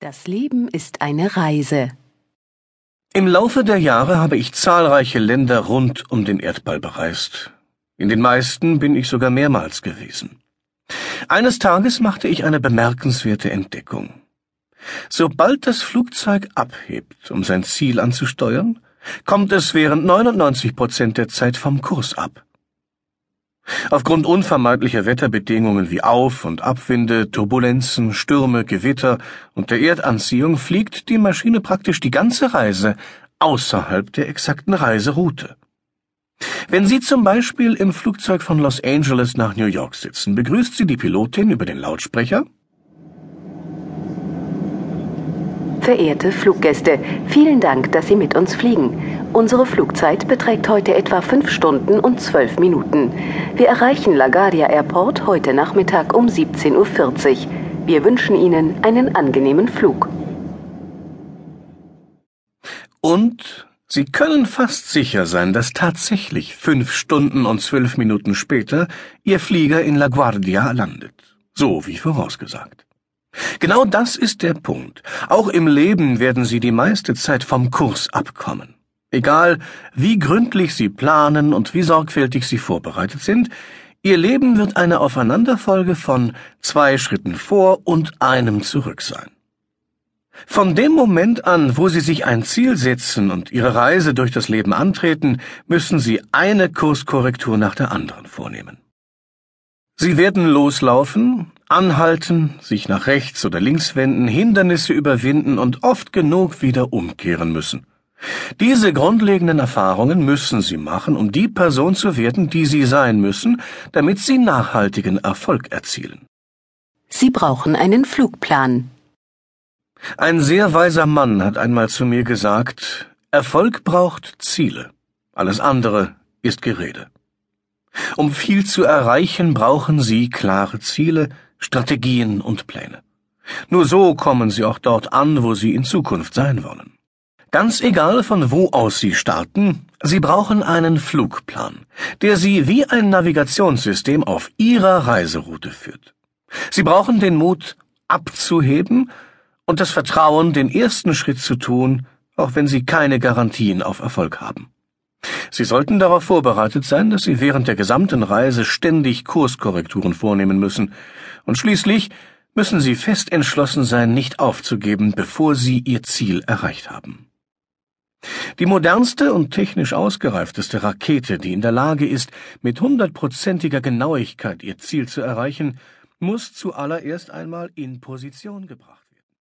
Das Leben ist eine Reise. Im Laufe der Jahre habe ich zahlreiche Länder rund um den Erdball bereist. In den meisten bin ich sogar mehrmals gewesen. Eines Tages machte ich eine bemerkenswerte Entdeckung. Sobald das Flugzeug abhebt, um sein Ziel anzusteuern, kommt es während 99 Prozent der Zeit vom Kurs ab. Aufgrund unvermeidlicher Wetterbedingungen wie Auf- und Abwinde, Turbulenzen, Stürme, Gewitter und der Erdanziehung fliegt die Maschine praktisch die ganze Reise außerhalb der exakten Reiseroute. Wenn Sie zum Beispiel im Flugzeug von Los Angeles nach New York sitzen, begrüßt Sie die Pilotin über den Lautsprecher Verehrte Fluggäste, vielen Dank, dass Sie mit uns fliegen. Unsere Flugzeit beträgt heute etwa 5 Stunden und 12 Minuten. Wir erreichen LaGuardia Airport heute Nachmittag um 17.40 Uhr. Wir wünschen Ihnen einen angenehmen Flug. und Sie können fast sicher sein, dass tatsächlich fünf Stunden und zwölf Minuten später Ihr Flieger in LaGuardia landet. So wie vorausgesagt. Genau das ist der Punkt. Auch im Leben werden Sie die meiste Zeit vom Kurs abkommen. Egal, wie gründlich Sie planen und wie sorgfältig Sie vorbereitet sind, Ihr Leben wird eine Aufeinanderfolge von zwei Schritten vor und einem zurück sein. Von dem Moment an, wo Sie sich ein Ziel setzen und Ihre Reise durch das Leben antreten, müssen Sie eine Kurskorrektur nach der anderen vornehmen. Sie werden loslaufen, anhalten, sich nach rechts oder links wenden, Hindernisse überwinden und oft genug wieder umkehren müssen. Diese grundlegenden Erfahrungen müssen Sie machen, um die Person zu werden, die Sie sein müssen, damit Sie nachhaltigen Erfolg erzielen. Sie brauchen einen Flugplan. Ein sehr weiser Mann hat einmal zu mir gesagt, Erfolg braucht Ziele, alles andere ist Gerede. Um viel zu erreichen, brauchen Sie klare Ziele, Strategien und Pläne. Nur so kommen Sie auch dort an, wo Sie in Zukunft sein wollen. Ganz egal, von wo aus Sie starten, Sie brauchen einen Flugplan, der Sie wie ein Navigationssystem auf Ihrer Reiseroute führt. Sie brauchen den Mut, abzuheben und das Vertrauen, den ersten Schritt zu tun, auch wenn Sie keine Garantien auf Erfolg haben. Sie sollten darauf vorbereitet sein, dass Sie während der gesamten Reise ständig Kurskorrekturen vornehmen müssen, und schließlich müssen Sie fest entschlossen sein, nicht aufzugeben, bevor Sie Ihr Ziel erreicht haben. Die modernste und technisch ausgereifteste Rakete, die in der Lage ist, mit hundertprozentiger Genauigkeit ihr Ziel zu erreichen, muss zuallererst einmal in Position gebracht